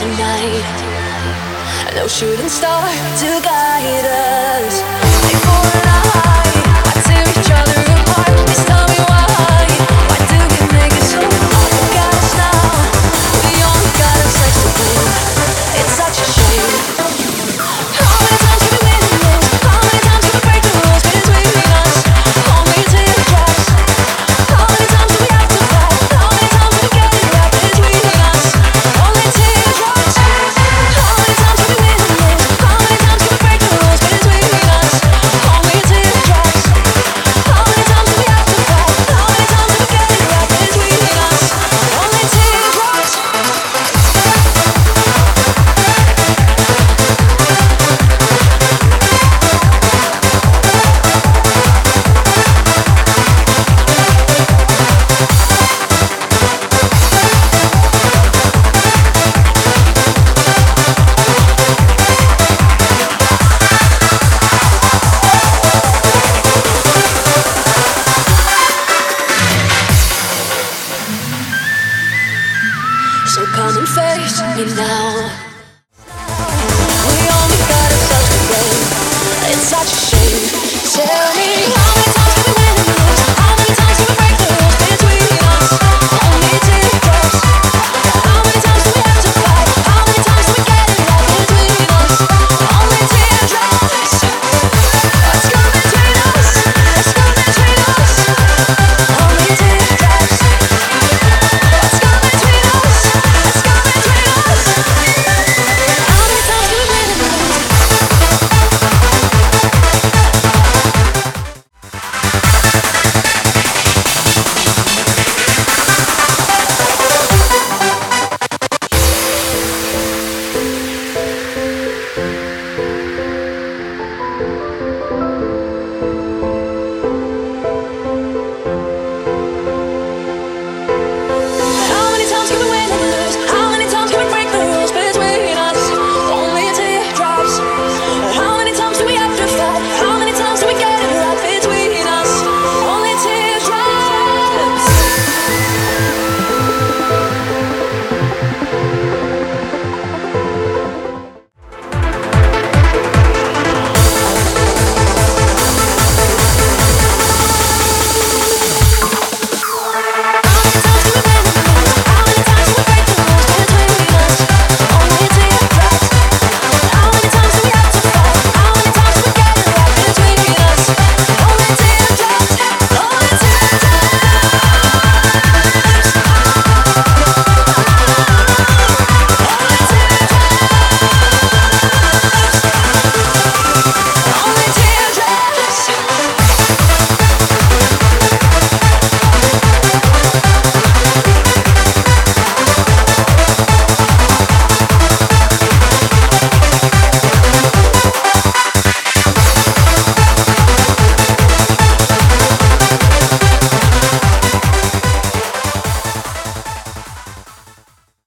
tonight. No shooting star to guide us. so come and face me now.